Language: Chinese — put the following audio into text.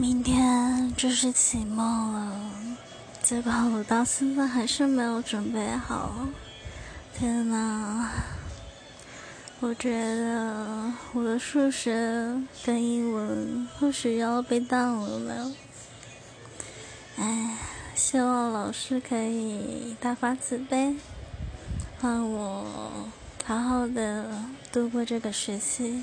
明天就是期末了，结果我到现在还是没有准备好。天呐，我觉得我的数学跟英文或许要被当了呢。哎，希望老师可以大发慈悲，让我好好的度过这个学期。